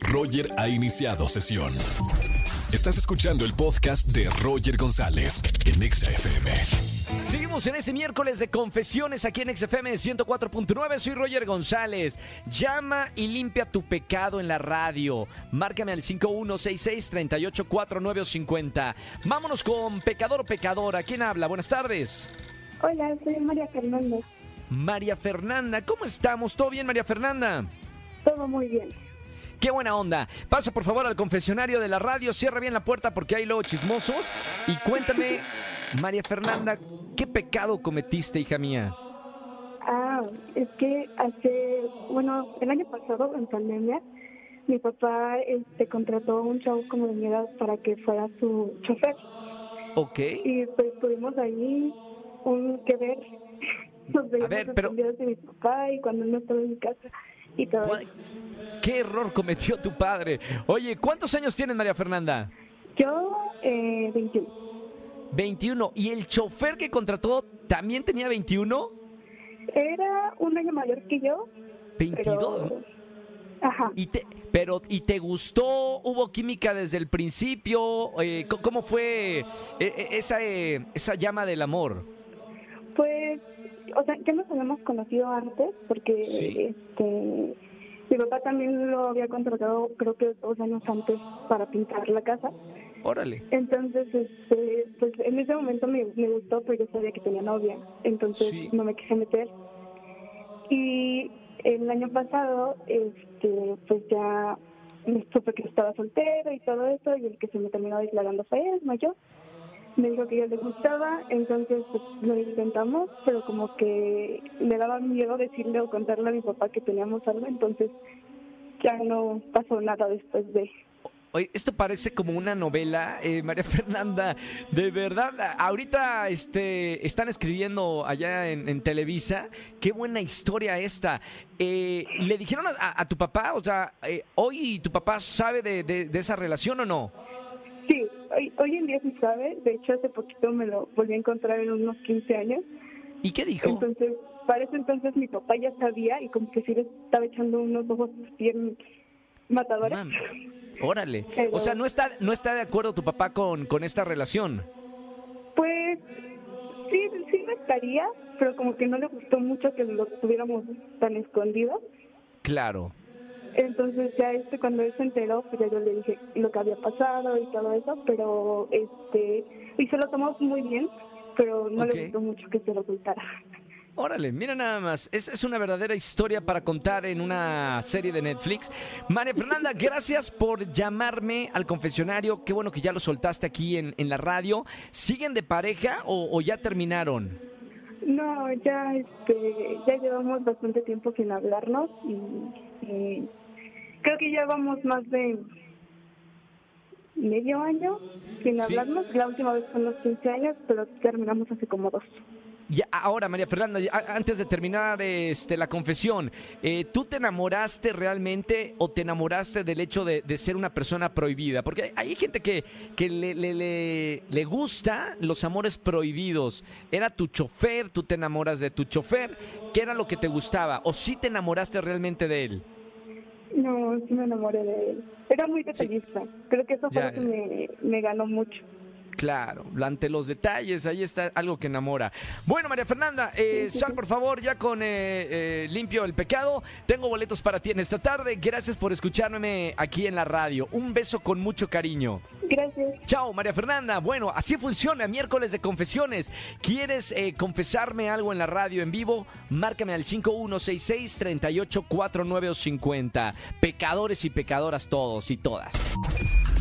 Roger ha iniciado sesión. Estás escuchando el podcast de Roger González en Exa FM. Seguimos en este miércoles de confesiones aquí en XFM 104.9. Soy Roger González. Llama y limpia tu pecado en la radio. Márcame al 5166-384950. Vámonos con pecador o pecadora. ¿Quién habla? Buenas tardes. Hola, soy María Fernanda. María Fernanda. ¿Cómo estamos? ¿Todo bien, María Fernanda? Todo muy bien. Qué buena onda. Pasa por favor al confesionario de la radio, cierra bien la puerta porque hay luego chismosos y cuéntame, María Fernanda, ¿qué pecado cometiste, hija mía? Ah, es que hace, bueno, el año pasado, en pandemia, mi papá este, contrató a un chavo como de mi edad para que fuera su chofer. Ok. Y pues tuvimos ahí un que ver. Nos veíamos ver, pero- de mi papá y cuando no estaba en mi casa y todo ¿Cuál- eso. ¿Qué error cometió tu padre? Oye, ¿cuántos años tienes, María Fernanda? Yo, eh, 21. 21. ¿Y el chofer que contrató también tenía 21? Era un año mayor que yo, 22. pero... Ajá. ¿Y te, pero, ¿y te gustó? ¿Hubo química desde el principio? Eh, ¿Cómo fue eh, eh, esa, eh, esa llama del amor? Pues, o sea, ya nos habíamos conocido antes porque Sí. este mi papá también lo había contratado creo que dos años antes para pintar la casa. Órale. Entonces, este, pues en ese momento me, me gustó, pero yo sabía que tenía novia, entonces Sí. no me quise meter. Y el año pasado, este, pues ya me supe que estaba soltero y todo eso, y el que se me terminó declarando fue él, no yo. Me dijo que yo le gustaba, entonces pues, lo intentamos, pero como que me daba miedo decirle o contarle a mi papá que teníamos algo, entonces ya no pasó nada después de... Oye, esto parece como una novela, eh, María Fernanda. De verdad, ahorita este, están escribiendo allá en, en Televisa. Qué buena historia esta. Eh, ¿Le dijeron a, a- a tu papá? O sea, eh, ¿hoy tu papá sabe de, de- de esa relación o no? Sí, hoy, hoy en día sí sabe. De hecho, hace poquito me lo volví a encontrar en unos 15 años. ¿Y qué dijo? Entonces, para ese entonces mi papá ya sabía y como que sí le estaba echando unos ojos bien matadores. Mam, órale. Pero- O sea, no está, no está de acuerdo tu papá con, con esta relación. Pues sí, sí me estaría, pero como que no le gustó mucho que lo tuviéramos tan escondidos. Claro. Entonces ya este cuando él se enteró, pues ya yo le dije lo que había pasado y todo eso, pero este y se lo tomó muy bien, pero no le gustó mucho que se lo ocultara. Órale, mira nada más. Es, es una verdadera historia para contar en una serie de Netflix. María Fernanda, gracias por llamarme al confesionario. Qué bueno que ya lo soltaste aquí en, en la radio. ¿Siguen de pareja o, o ya terminaron? No, ya este ya llevamos bastante tiempo sin hablarnos y, y creo que ya vamos más de medio año sin Sí. hablarnos. La última vez fue los 15 años, pero terminamos hace como dos. Ya, ahora, María Fernanda, antes de terminar este, la confesión, eh, ¿tú te enamoraste realmente o te enamoraste del hecho de, de ser una persona prohibida? Porque hay, hay gente que, que le, le, le, le gusta los amores prohibidos. ¿Era tu chofer? ¿Tú te enamoras de tu chofer? ¿Qué era lo que te gustaba? ¿O sí te enamoraste realmente de él? No, sí me enamoré de él. Era muy detallista. Creo que eso fue Ya, lo que me, me ganó mucho. Claro, ante los detalles, ahí está algo que enamora. Bueno, María Fernanda, eh, sal por favor ya con eh, eh, limpio el pecado. Tengo boletos para ti en esta tarde. Gracias por escucharme aquí en la radio. Un beso con mucho cariño. Gracias. Chao, María Fernanda. Bueno, así funciona miércoles de confesiones. ¿Quieres confesarme algo en la radio en vivo? Márcame al 5166-384950. Pecadores y pecadoras todos y todas.